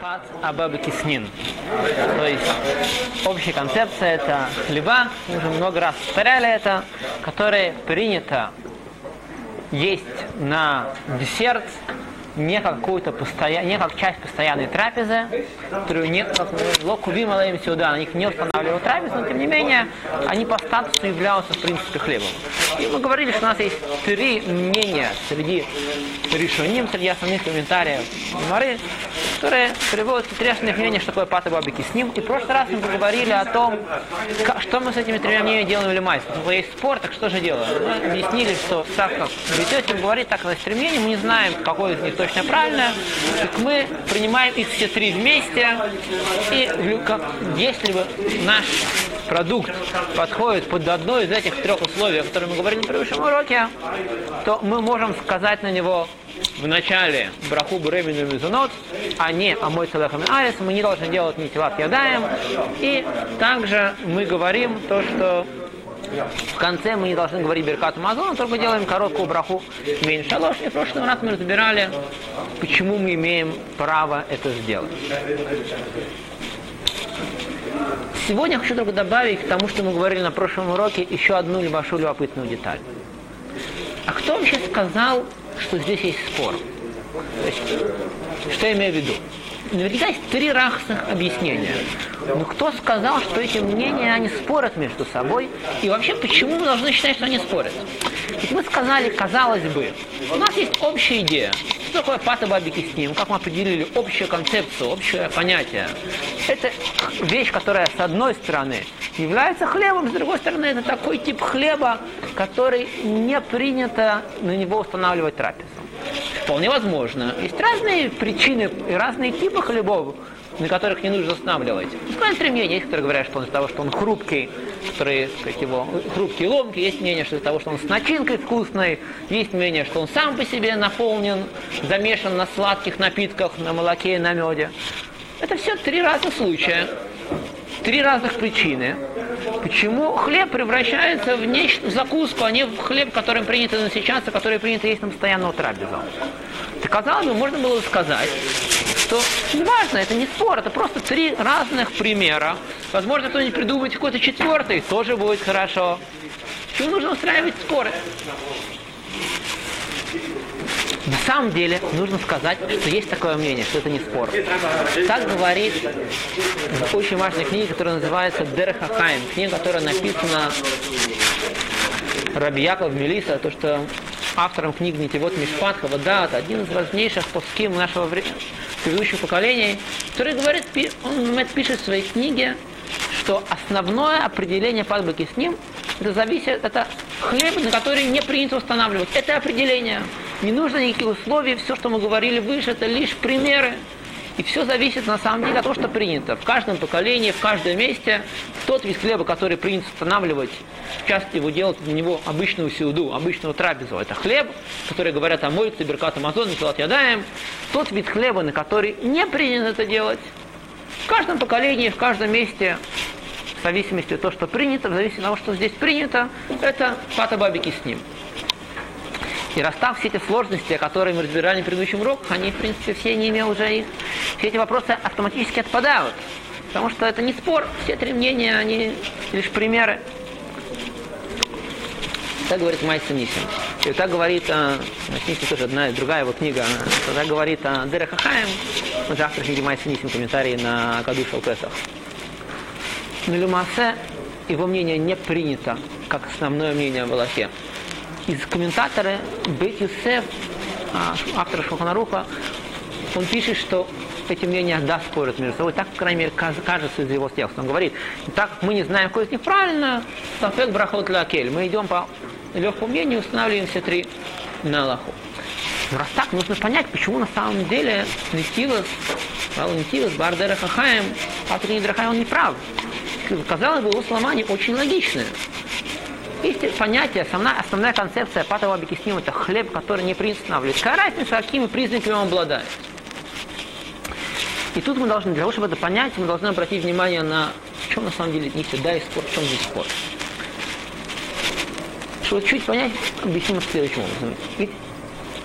Пат Абаба Киснин. То есть общая концепция это хлеба, мы уже много раз повторяли это, которое принято есть на десерт не как какую-то постоян... не как часть постоянной трапезы, которую не как локувим алаим сюда, на них не устанавливал трапезу, но тем не менее они по статусу являются в принципе хлебом. И мы говорили, что у нас есть три мнения среди решений, среди основных комментариев Мары, которые приводят к три основных мнения, что такое пата бабики с ним. И в прошлый раз мы поговорили о том, как, что мы с этими тремя мнениями делаем или майс. Если есть спор, так что же делаем? Мы объяснили, что так как Бететим говорит так на стремлении, мы не знаем, какой из них точно правильно, так мы принимаем их все три вместе, и как, если бы наш продукт подходит под одно из этих трех условий, о которых мы говорили на предыдущем уроке, то мы можем сказать на него в начале браху буремину мизунот, а не амой целехам арис, мы не должны делать ни тилат ядаем. И также мы говорим то, что в конце мы не должны говорить Беркат Мазон, только делаем короткую браху Мейн Шалош. И в прошлый раз мы разбирали, почему мы имеем право это сделать. Сегодня я хочу только добавить к тому, что мы говорили на прошлом уроке, еще одну небольшую любопытную деталь. А кто вообще сказал, что здесь есть спор? Что я имею в виду? Наверняка есть три разных объяснения. Но кто сказал, что эти мнения, они спорят между собой? И вообще, почему мы должны считать, что они спорят? Ведь мы сказали, казалось бы, у нас есть общая идея. Что такое пата бабики с ним? Как мы определили общую концепцию, общее понятие? Это вещь, которая с одной стороны является хлебом, с другой стороны это такой тип хлеба, который не принято на него устанавливать трапезу. Вполне возможно. Есть разные причины и разные типы хлебов, на которых не нужно устанавливать. Буквально три мнения. Есть, которые говорят, что он из-за того, что он хрупкий, которые, сказать, его хрупкие ломки. Есть мнение, что из-за того, что он с начинкой вкусной. Есть мнение, что он сам по себе наполнен, замешан на сладких напитках, на молоке и на меде. Это все три разных случая. Три разных причины. Почему хлеб превращается в нечто, в закуску, а не в хлеб, которым принято насыщаться, который принято есть на постоянную трапезу. Казалось бы, можно было сказать, что неважно, это не спор, это просто три разных примера. Возможно, кто-нибудь придумает какой-то четвертый, тоже будет хорошо. Почему нужно устраивать споры? На самом деле нужно сказать, что есть такое мнение, что это не спор. Так говорит в очень важной книге, которая называется Дерхахайм, книга, которая написана Рабияков Мелиса, то, что автором книги Нитевод Мишпат Хавадат, один из важнейших пуским нашего времени, предыдущих поколений, который говорит, он пишет в своей книге, что основное определение падбаки с ним, это зависит, это хлеб, на который не принято устанавливать. Это определение. Не нужно никаких условий, все, что мы говорили выше, это лишь примеры. И все зависит на самом деле от того, что принято. В каждом поколении, в каждом месте тот вид хлеба, который принято устанавливать, часто его делать на него обычную сеуду, обычную трапезу. Это хлеб, который говорят о мой, беркат амазон, николат ядаем. Тот вид хлеба, на который не принято это делать. В каждом поколении, в каждом месте в зависимости от того, что принято, в зависимости от того, что здесь принято, это пата бабики с ним. И расстав все эти сложности, которые мы разбирали в предыдущем уроках, они, в принципе, все не имеют уже их. Все эти вопросы автоматически отпадают. Потому что это не спор, все три мнения, они лишь примеры. Так говорит Майса Нисим. И так говорит, а, Нисим тоже одна, другая его книга, так говорит а, Дера Хахаем, он книги Майса Нисим, комментарий на Кадуш Алпесах. Но Люмасе, его мнение не принято, как основное мнение в Аллахе из комментатора Бет Юсеф, а, автора Шуханаруха, он пишет, что эти мнения да спорят между собой. Так, по крайней мере, кажется из его текста. Он говорит, так мы не знаем, какой из них правильно, Сафет Брахот Лакель. Мы идем по легкому мнению, устанавливаем все три на Аллаху. Но раз так, нужно понять, почему на самом деле Павел Нетилос, Бардера Хахаем, Патрик Нидрахай, он не прав. Казалось бы, его слова не очень логичные. Есть понятие, основная, основная концепция патова бекисним это хлеб, который не принято устанавливать. Какая разница, какими признаками он обладает? И тут мы должны, для того, чтобы это понять, мы должны обратить внимание на, в чем на самом деле не да и спор, в чем здесь спор. Чтобы чуть понять, объясним это следующим образом.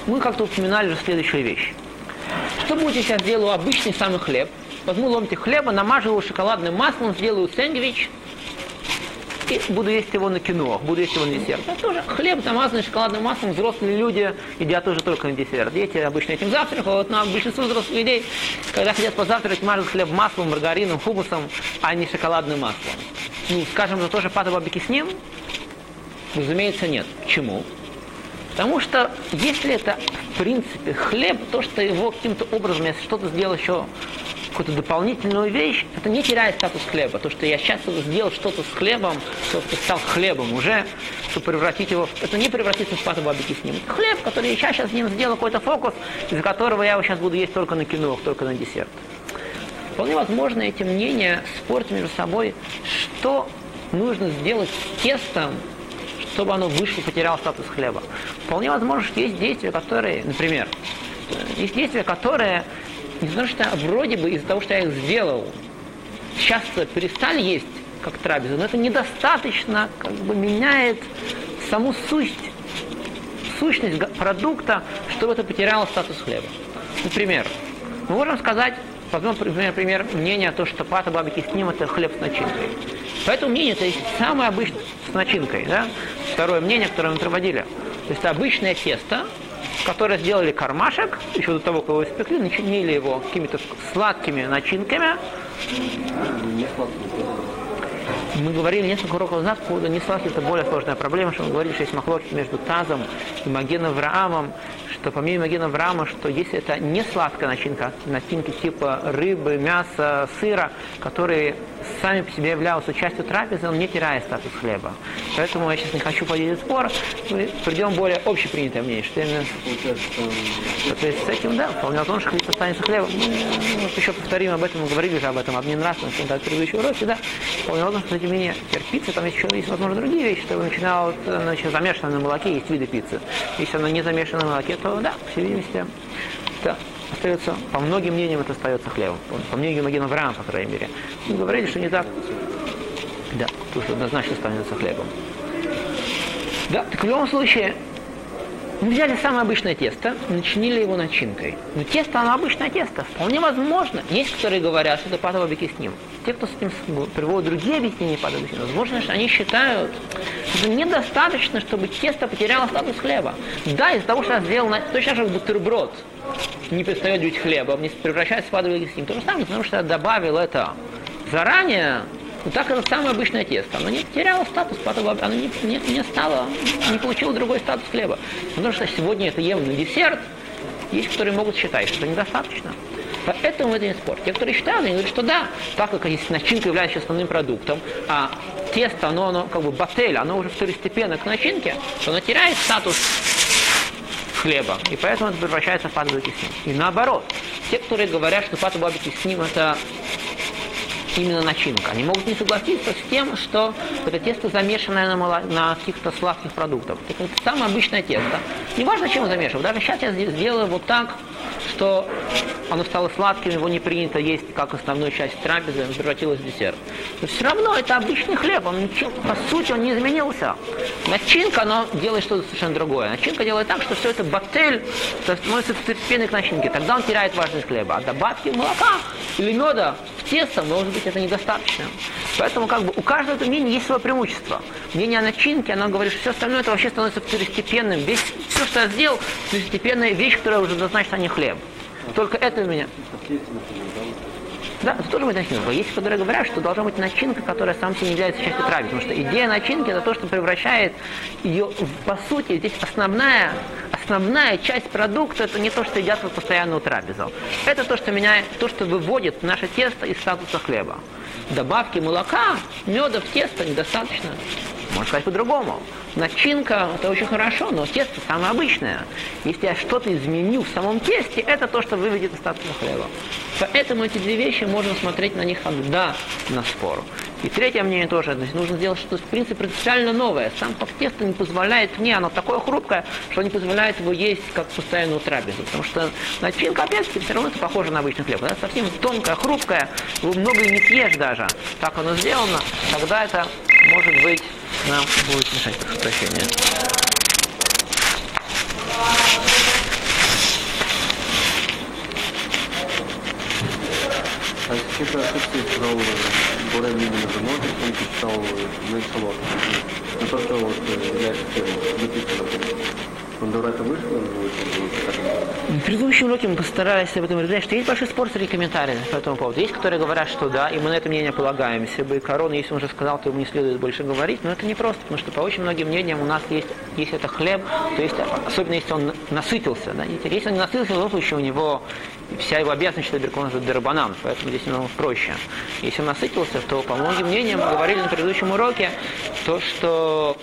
Мы как-то упоминали уже следующую вещь. что будет, если я сделаю обычный самый хлеб? Возьму ломтик хлеба, намажу его шоколадным маслом, сделаю сэндвич, и буду есть его на кино, буду есть его на десерт. Это тоже хлеб, замазанный шоколадным маслом, взрослые люди едят тоже только на десерт. Дети обычно этим завтракают, но большинство взрослых людей, когда хотят позавтракать, мажут хлеб маслом, маргарином, хумусом, а не шоколадным маслом. Ну, скажем, это тоже пата бабики с ним? Разумеется, нет. Почему? Потому что если это, в принципе, хлеб, то, что его каким-то образом, если что-то сделал еще какую-то дополнительную вещь, это не теряет статус хлеба. То, что я сейчас сделал что-то с хлебом, что-то стал хлебом уже, чтобы превратить его, это не превратится в пату бабики с ним. хлеб, который я сейчас с ним сделал какой-то фокус, из-за которого я его сейчас буду есть только на кино, только на десерт. Вполне возможно, эти мнения спорят между собой, что нужно сделать с тестом, чтобы оно вышло, потеряло статус хлеба. Вполне возможно, что есть действия, которые, например, есть действия, которые не потому что вроде бы из-за того, что я их сделал, сейчас перестали есть как трапезу, но это недостаточно как бы меняет саму суть, сущность продукта, чтобы это потеряло статус хлеба. Например, мы можем сказать, возьмем, например, пример мнения, то, что пата бабики с ним это хлеб с начинкой. Поэтому мнение это самое обычное с начинкой. Да? Второе мнение, которое мы проводили. То есть это обычное тесто, которые сделали кармашек, еще до того, как его испекли, начинили его какими-то сладкими начинками. Мы говорили несколько уроков назад по поводу несладких, это более сложная проблема, что мы говорили, что есть махлоки между тазом и Магеном Враамом, что помимо Магена Враама, что если это не сладкая начинка, начинки типа рыбы, мяса, сыра, которые сами по себе являются частью трапезы, он не теряет статус хлеба. Поэтому я сейчас не хочу подделить спор, мы придем более общепринятое мнение, что именно... То есть с этим, да, вполне возможно, что хлеб останется хлебом. Мы ну, еще повторим об этом, мы говорили уже об этом, об ненравственности, на предыдущем уроке, да. Вполне возможно, что эти мнения терпится, там еще есть, возможно, другие вещи, что начинал, значит, замешано на молоке, есть виды пиццы. Если она не замешана на молоке, то да, по всей видимости, да остается, по многим мнениям это остается хлебом. По мнению Магина Враам, по крайней мере. Мы говорили, что не так. Да, тут однозначно становится хлебом. Да, так в любом случае, мы взяли самое обычное тесто, начинили его начинкой. Но тесто, оно обычное тесто. Вполне возможно. Есть, которые говорят, что это патова с ним. Те, кто с этим приводят другие объяснения патова возможно, что они считают, что недостаточно, чтобы тесто потеряло статус хлеба. Да, из-за того, что я сделал точно же бутерброд не перестает быть хлебом, не превращается в патова с ним. То же самое, потому что я добавил это заранее, ну так это самое обычное тесто. Оно не потеряло статус, потом оно не, не, не стало, не получило другой статус хлеба. Потому что сегодня это ем на десерт, есть, которые могут считать, что это недостаточно. Поэтому это не спор. Те, которые считают, они говорят, что да, так как если начинка является основным продуктом, а тесто, оно, оно как бы батель, оно уже второстепенно к начинке, то оно теряет статус хлеба, и поэтому это превращается в пату И наоборот, те, которые говорят, что пату с ним это именно начинка. Они могут не согласиться с тем, что это тесто замешанное на, моло... на каких-то сладких продуктах. Это самое обычное тесто. Неважно, чем замешивать. Даже сейчас я сделаю вот так, что оно стало сладким, его не принято есть как основную часть трапезы, он превратилось в десерт. Но все равно это обычный хлеб, он ничего, по сути он не изменился. Начинка, она делает что-то совершенно другое. Начинка делает так, что все это бактель становится второстепенной к начинке. Тогда он теряет важность хлеба. А добавки молока или меда в тесто, может быть, это недостаточно. Поэтому как бы у каждого этого мнения есть свое преимущество. Мнение о начинке, оно говорит, что все остальное это вообще становится второстепенным. Весь, все, что я сделал, второстепенная вещь, которая уже однозначно не хлеб. Только это у меня. Да, это тоже будет начинка. Есть, которые говорят, что должна быть начинка, которая сам себе не является частью трави. Потому что идея начинки это то, что превращает ее, по сути, здесь основная, основная часть продукта, это не то, что едят в постоянную трапезу. Это то, что меняет, то, что выводит наше тесто из статуса хлеба. Добавки молока, меда в тесто недостаточно. Можно сказать по-другому. Начинка – это очень хорошо, но тесто самое обычное. Если я что-то изменю в самом тесте, это то, что выведет из статуса хлеба. Поэтому эти две вещи можно смотреть на них как да на спор. И третье мнение тоже, то есть нужно сделать что-то, в принципе, принципиально новое. Сам факт теста не позволяет мне, оно такое хрупкое, что не позволяет его есть как постоянную трапезу. Потому что начинка, опять-таки, все равно это похоже на обычный хлеб. Она совсем тонкая, хрупкая, его много и не съешь даже. Так оно сделано, тогда это может быть нам будет мешать прошу прощения. Защита отсутствие здорового, более медленно заморозит, он писал ну на целок. Но ну, то, что вот э, я э, цитировал, написано. Он это вышел, в предыдущем уроке мы постарались об этом рассказать, что есть большой спор среди комментариев по этому поводу. Есть, которые говорят, что да, и мы на это мнение полагаемся. бы корона, если он уже сказал, то ему не следует больше говорить. Но это не просто, потому что по очень многим мнениям у нас есть, если это хлеб, то есть, особенно если он насытился. Да, если он не насытился, в том случае у него вся его обязанность считать Беркон это дербанан, поэтому здесь немного проще. Если он насытился, то по многим мнениям мы говорили на предыдущем уроке, то, что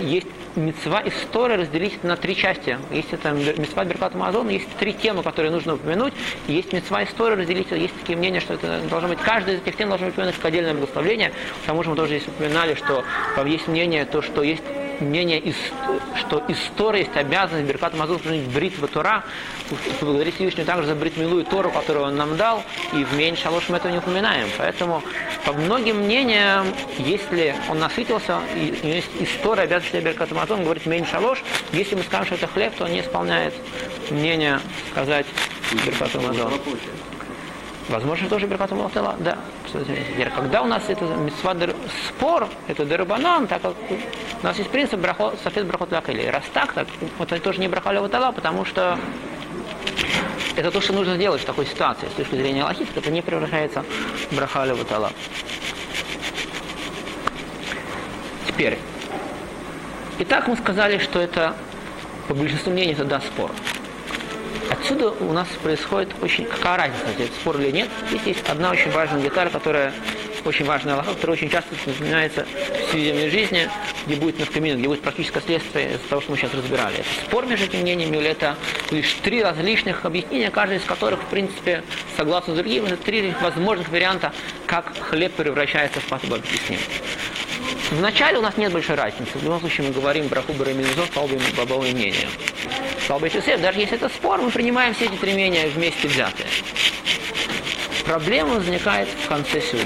есть мецва история разделить на три части. Есть это мецва Беркат Мазон, есть три темы, которые нужно упомянуть. Есть мецва история разделить, есть такие мнения, что это должно быть, каждая из этих тем должна быть упомянуть как отдельное благословление. К тому же мы тоже здесь упоминали, что есть мнение, то, что есть мнение, что история есть обязанность Беркат Мазун брит в Тура, поблагодарить Всевышнего также за брит Милу и Тору, которую он нам дал, и в Мейн Шалош мы этого не упоминаем. Поэтому, по многим мнениям, если он насытился, и у него есть история обязанности Беркат Мазун говорить Мейн Шалош, если мы скажем, что это хлеб, то он не исполняет мнение сказать Беркат Мазун. Возможно, тоже Беркат Мулатела, да. Когда у нас это митцва спор, это дербанан, так как у нас есть принцип брахо, софет брахот лакели. Раз так, так вот это тоже не браха леватала, потому что это то, что нужно делать в такой ситуации. С точки зрения лахит, это не превращается в браха леватала. Теперь. Итак, мы сказали, что это по большинству мнений это да спор. Отсюда у нас происходит очень... Какая разница, это спор или нет? Здесь есть одна очень важная деталь, которая очень важная Аллаха, которая очень часто вспоминается в повседневной жизни, где будет навкамин, где будет практическое следствие из того, что мы сейчас разбирали. Это спор между этими мнениями, или это лишь три различных объяснения, каждый из которых, в принципе, согласно другим, это три возможных варианта, как хлеб превращается в с ним. Вначале у нас нет большой разницы. В любом случае мы говорим про Хубер и Минзон по обоим, по обоим мнениям. Слабый Йосеф, даже если это спор, мы принимаем все эти три мнения вместе взятые. Проблема возникает в конце сюда.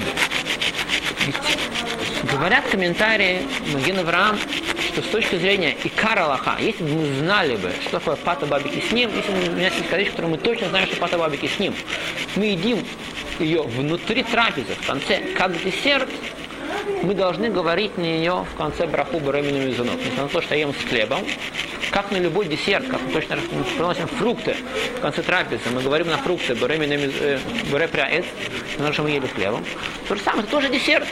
Говорят комментарии Маген Авраам, что с точки зрения Икара Аллаха, если бы мы знали бы, что такое пата бабики с ним, если бы у меня есть вещь, которую мы точно знаем, что пата бабики с ним, мы едим ее внутри трапезы, в конце, как десерт, мы должны говорить на нее в конце браху барамину мизунот. Несмотря на то, что ем с хлебом, как на любой десерт, как мы точно приносим фрукты в конце трапезы, мы говорим на фрукты, барамину э, баре пряэц, потому что мы ели хлебом. То же самое, это тоже десерт.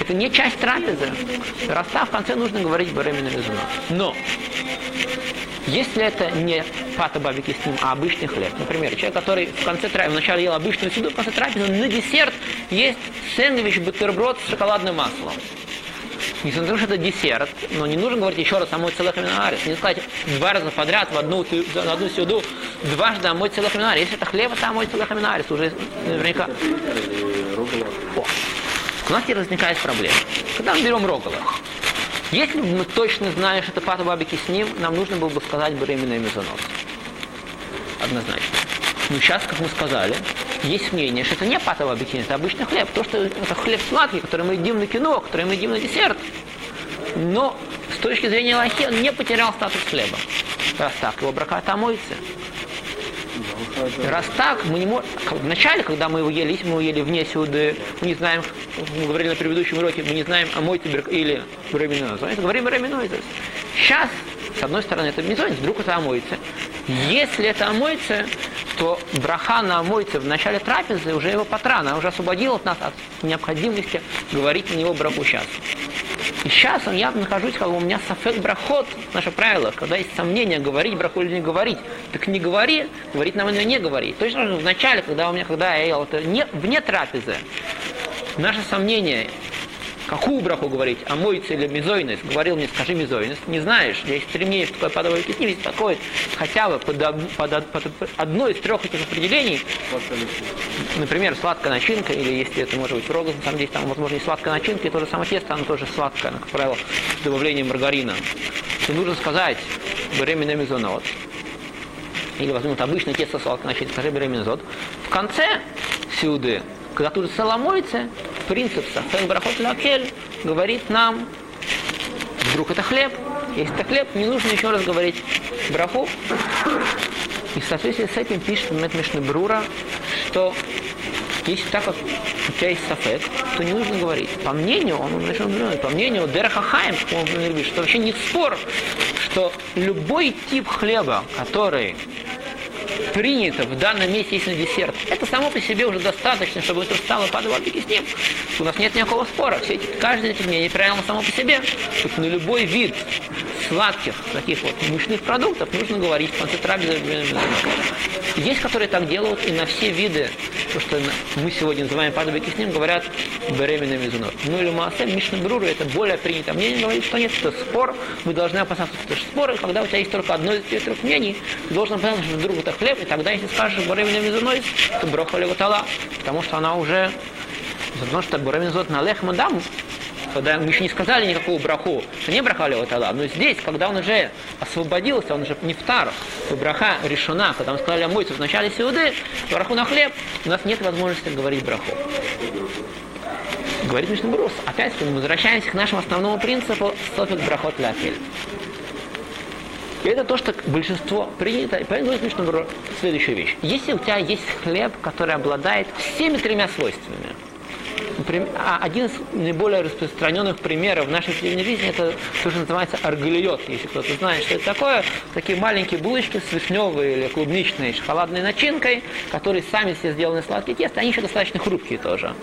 Это не часть трапезы. Раз в конце нужно говорить барамину мизунот. Но если это не пата бабики с ним, а обычный хлеб, например, человек, который в конце трапезы, вначале ел обычную еду, в конце трапезы на десерт есть сэндвич, бутерброд с шоколадным маслом. Несмотря на то, что это десерт, но не нужно говорить еще раз омой целых минарис. Не сказать два раза подряд в одну, на одну сюду дважды омой целых минарис. Если это хлеб, это омой целых минарис. Уже наверняка... О. У нас теперь возникает проблема. Когда мы берем рогола, если бы мы точно знали, что это пата бабики с ним, нам нужно было бы сказать беременный мезонос. Однозначно. Но сейчас, как мы сказали, есть мнение, что это не пата бабики, это обычный хлеб. То, что это хлеб сладкий, который мы едим на кино, который мы едим на десерт. Но с точки зрения лохи он не потерял статус хлеба. Раз так, его брака моется. Раз так, мы не можем... Вначале, когда мы его ели, мы его ели вне сюда, мы не знаем, мы говорили на предыдущем уроке, мы не знаем, а мой тебе или бреминоз. Говорим бреминоз. Сейчас, с одной стороны, это мизонец, вдруг это омоется. Если это омоется, то браха на омоится в начале трапезы уже его патрана, уже освободил от нас от необходимости говорить на него браху сейчас. И сейчас я нахожусь, как у меня сафек брахот, наше правило, когда есть сомнение, говорить браху или не говорить, так не говори, говорить нам или не говори. Точно в начале, когда у меня, когда я ел это не, вне трапезы, наше сомнение, какую браху говорить, а мойца или мизойность, говорил мне, скажи мизойность, не знаешь, есть стремление в такое подобное ведь такое хотя бы под, под, под, под одно из трех этих определений, например, сладкая начинка, или если это может быть рогоз, на самом деле там возможно и сладкая начинка, и то же самое тесто, оно тоже сладкое, как правило, с добавлением маргарина, то нужно сказать беременный мизонот, или возьмут обычное тесто сладкое начинка, скажи беременный зод, в конце сюды когда тут соломоится, принцип Сафен Брахот Лакель говорит нам, вдруг это хлеб, если это хлеб, не нужно еще раз говорить браху. И в соответствии с этим пишет Мэтмишна Брура, что если так как у тебя есть сафек, то не нужно говорить. По мнению, он, значит, по мнению Дерахахаем, он говорит, что вообще нет спор, что любой тип хлеба, который принято в данном месте есть на десерт, это само по себе уже достаточно, чтобы это стало падало с ним. У нас нет никакого спора. Все эти, каждое эти мнение правильно само по себе. Тут на любой вид сладких таких вот мышных продуктов нужно говорить в конце трапезы. Есть, которые так делают, и на все виды, то, что мы сегодня называем падовый киснем, говорят беременными мизунот. Ну или маасе, Мишна Бруру, это более принято мнение, говорит, что нет, это спор, мы должны опасаться, что это когда у тебя есть только одно из этих трех мнений, ты должен опасаться, что вдруг это хлеб, и тогда, если скажешь беременными мизуной, то брохали тала, потому что она уже Потому что Бураминзот на Лех Мадам, когда мы еще не сказали никакого браху, что не брахали вот Аллах, но здесь, когда он уже освободился, он уже не втар, браха решена, когда мы сказали Амойцу в начале Сеуды, браху на хлеб, у нас нет возможности говорить браху. Говорит Мишна Брус. Опять мы возвращаемся к нашему основному принципу софик брахот ляфель. И это то, что большинство принято. И поэтому говорит Мишна Брус следующую вещь. Если у тебя есть хлеб, который обладает всеми тремя свойствами – а один из наиболее распространенных примеров в нашей повседневной жизни это то, что называется аргалиот. Если кто-то знает, что это такое, такие маленькие булочки с вишневой или клубничной шоколадной начинкой, которые сами все сделаны сладкие тесто, они еще достаточно хрупкие тоже.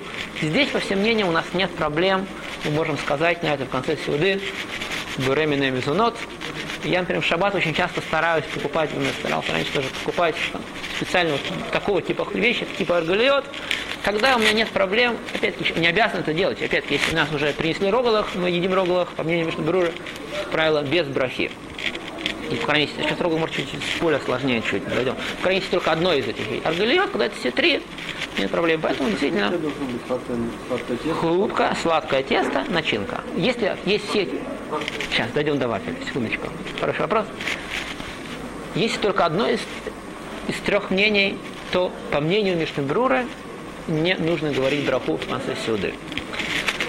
Здесь, по всем мнениям, у нас нет проблем. Мы можем сказать на это в конце сюды беременный мезунот. Я, например, в шаббат очень часто стараюсь покупать, я старался раньше тоже покупать специально вот такого типа вещи, типа аргалиот, когда у меня нет проблем, опять-таки, не обязан это делать. Опять-таки, если нас уже принесли рогалах, мы едим рогалах, по мнению Мишнабрура, правило, без брахи. И, по крайней мере, сейчас рогал может чуть, чуть более сложнее чуть дойдем. В крайней мере, только одно из этих. Аргалиот, когда это все три, нет проблем. Поэтому действительно хрупко, сладкое тесто, начинка. Если есть все... Сейчас, дойдем до вафеля, секундочку. Хороший вопрос. Если только одно из, из трех мнений, то, по мнению Мишнебрура, не нужно говорить браху в конце сюды.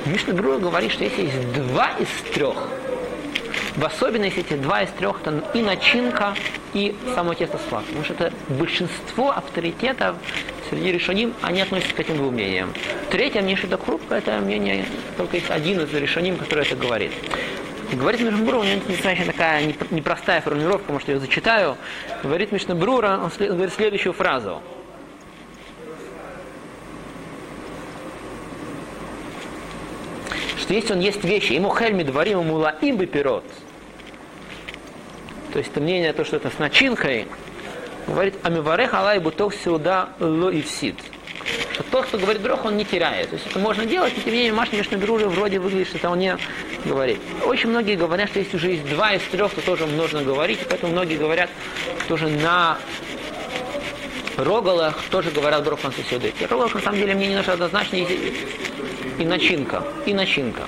Мишна Брура говорит, что если есть два из трех, в особенности эти два из трех, то и начинка, и само тесто сладкое. Потому что это большинство авторитетов среди решоним, они относятся к этим двум мнениям. Третье мнение, что это хрупкое, это мнение, только есть один из решоним, который это говорит. Говорит Мишнабрура, у него достаточно такая непростая формулировка, может, я ее зачитаю. Говорит Мишнабрура, он говорит следующую фразу – что если он есть вещи, ему хельми дворим ему лаим бы пирот, то есть это мнение, то, что это с начинкой, говорит, амиварех алай буток сюда ло и всид. Что тот, кто говорит брох, он не теряет. То есть это можно делать, но тем не менее Машин Мишнабирура вроде выглядит, что это он не говорит. Очень многие говорят, что если уже есть два из трех, то тоже нужно говорить, поэтому многие говорят тоже на рогалах тоже говорят брох на. И рогалах на самом деле мне не нужно однозначно и начинка, и начинка.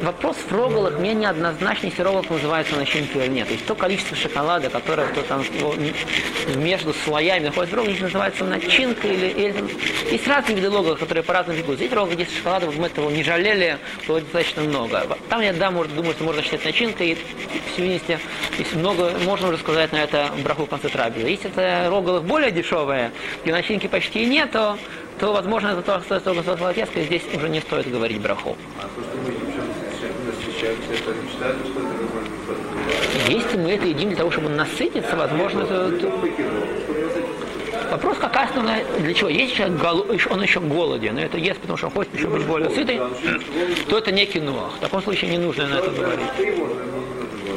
Вопрос в рогалах мне неоднозначно, если рогалах называется начинкой или нет. То есть то количество шоколада, которое то там между слоями находится в рогалах, называется начинкой или, или. Есть разные виды рогалов, которые по-разному бегут. Здесь рогал, где шоколада, мы этого не жалели, было достаточно много. Там я, да, может, думаю, что можно считать начинкой, и в если много, можно уже сказать на это браху в конце трапезы. Если это рогалы более дешевые, и начинки почти нет, то то, возможно, это то, что того, что здесь уже не стоит говорить браху. А то, что мы это Если мы это едим для того, чтобы насытиться, возможно, это... Вопрос, какая основная, для чего? Если человек гол, он еще голоден, но это ест, потому что он хочет еще быть более сытый, то это не кино. В таком случае не нужно на это говорить.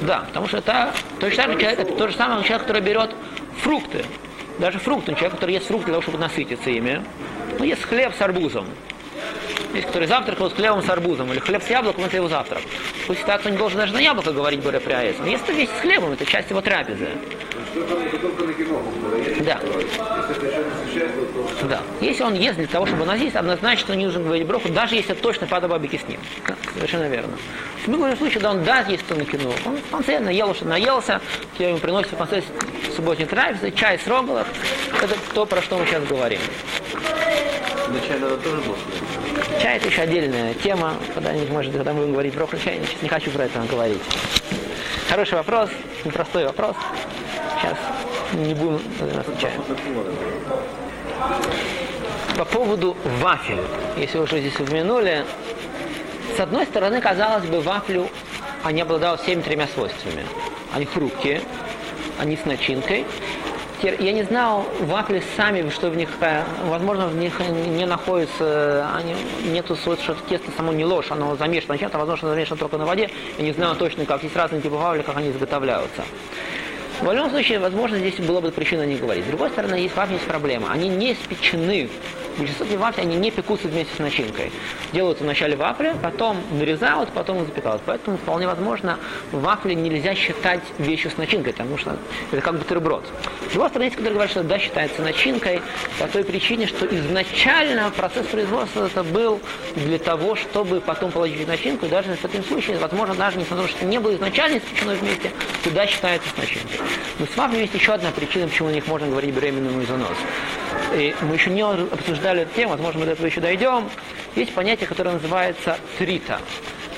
Да, потому что это, то же самое, человек, это то же самое человек, который берет фрукты. Даже фрукты, человек, который ест фрукты для того, чтобы насытиться ими. Ну, есть хлеб с арбузом. Есть, который завтракал с хлебом с арбузом, или хлеб с яблоком, это его завтрак. Пусть так он не должен даже на яблоко говорить более пряец. Но если весь с хлебом, это часть его трапезы. Да. Да. Если он ест для того, чтобы носить, однозначно не нужно говорить броху, даже если точно падабабики с ним. Совершенно верно. В любом случае, когда он даст есть то на кино, он в конце наел, что наелся, тебе ему приносит в конце субботней трапезы, чай с рогалов. Это то, про что мы сейчас говорим. Но чай тоже было Чай это еще отдельная тема, когда-нибудь, может, когда мы будем говорить про чай, я сейчас не хочу про это говорить. Хороший вопрос, непростой вопрос. Сейчас не будем отвечать. по поводу вафель. Если уже здесь упомянули, с одной стороны, казалось бы, вафлю они обладают всеми тремя свойствами. Они хрупкие, они с начинкой. Я не знал вафли сами, что в них, э, возможно, в них не находится, они, нету свойств, что тесто само не ложь, оно замешано чем-то, возможно, замешано только на воде. Я не знаю точно, как есть разные типы вафли, как они изготовляются. В любом случае, возможно, здесь было бы причина не говорить. С другой стороны, есть есть проблема. Они не испечены. Большинство этих вафли, они не пекутся вместе с начинкой. Делаются вначале вафли, потом нарезают, потом запекают. Поэтому вполне возможно, вафли нельзя считать вещью с начинкой, потому что это как бутерброд. С другой стороны, есть, которые говорят, что да, считается начинкой, по той причине, что изначально процесс производства это был для того, чтобы потом получить начинку, и даже в таком случае, возможно, даже несмотря на то, что не было изначально испечено вместе, туда считается с начинкой. Но с вафлями есть еще одна причина, почему о них можно говорить беременному занос. И мы еще не обсуждали эту тему, возможно, мы до этого еще дойдем. Есть понятие, которое называется трита.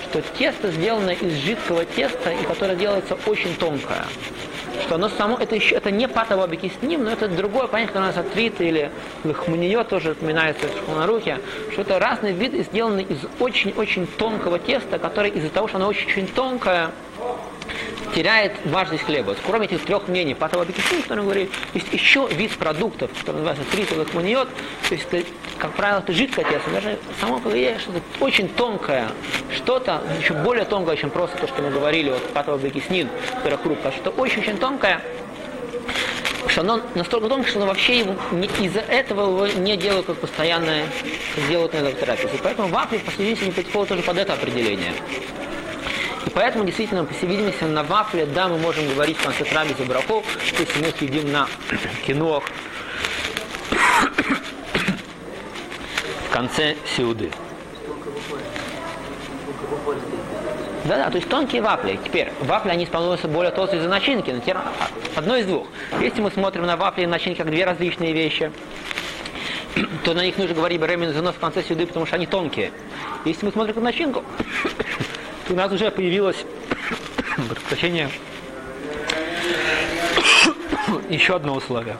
Что тесто сделано из жидкого теста, и которое делается очень тонкое. Что оно само, это еще, это не патово ним, но это другое понятие, которое называется трита или лохманиё, тоже упоминается в руке, что это разный вид, сделанный из очень-очень тонкого теста, которое из-за того, что оно очень-очень тонкое, теряет важность хлеба. Кроме этих трех мнений, патова бекисин, который говорит, есть еще вид продуктов, который называется тритовых маниот, то есть, как правило, это жидкое тесто, даже само по себе что-то очень тонкое, что-то еще более тонкое, чем просто то, что мы говорили, вот патова бекиснин, хрупкая, что-то очень-очень тонкое, что оно настолько тонкое, что оно вообще его не, из-за этого его не делают как постоянное, делают на электротропе. Поэтому вафли, по всей видимости, подходят тоже под это определение. Поэтому, действительно, по всей видимости, на вафле, да, мы можем говорить в конце трапезы брахов, если мы сидим на кинох в конце сеуды. Да-да, то есть тонкие вафли. Теперь, вафли, они становятся более толстые из-за начинки, но теперь одно из двух. Если мы смотрим на вафли и начинки как две различные вещи, то на них нужно говорить занос в конце сюды, потому что они тонкие. Если мы смотрим на начинку, у нас уже появилось прощение еще одно условие.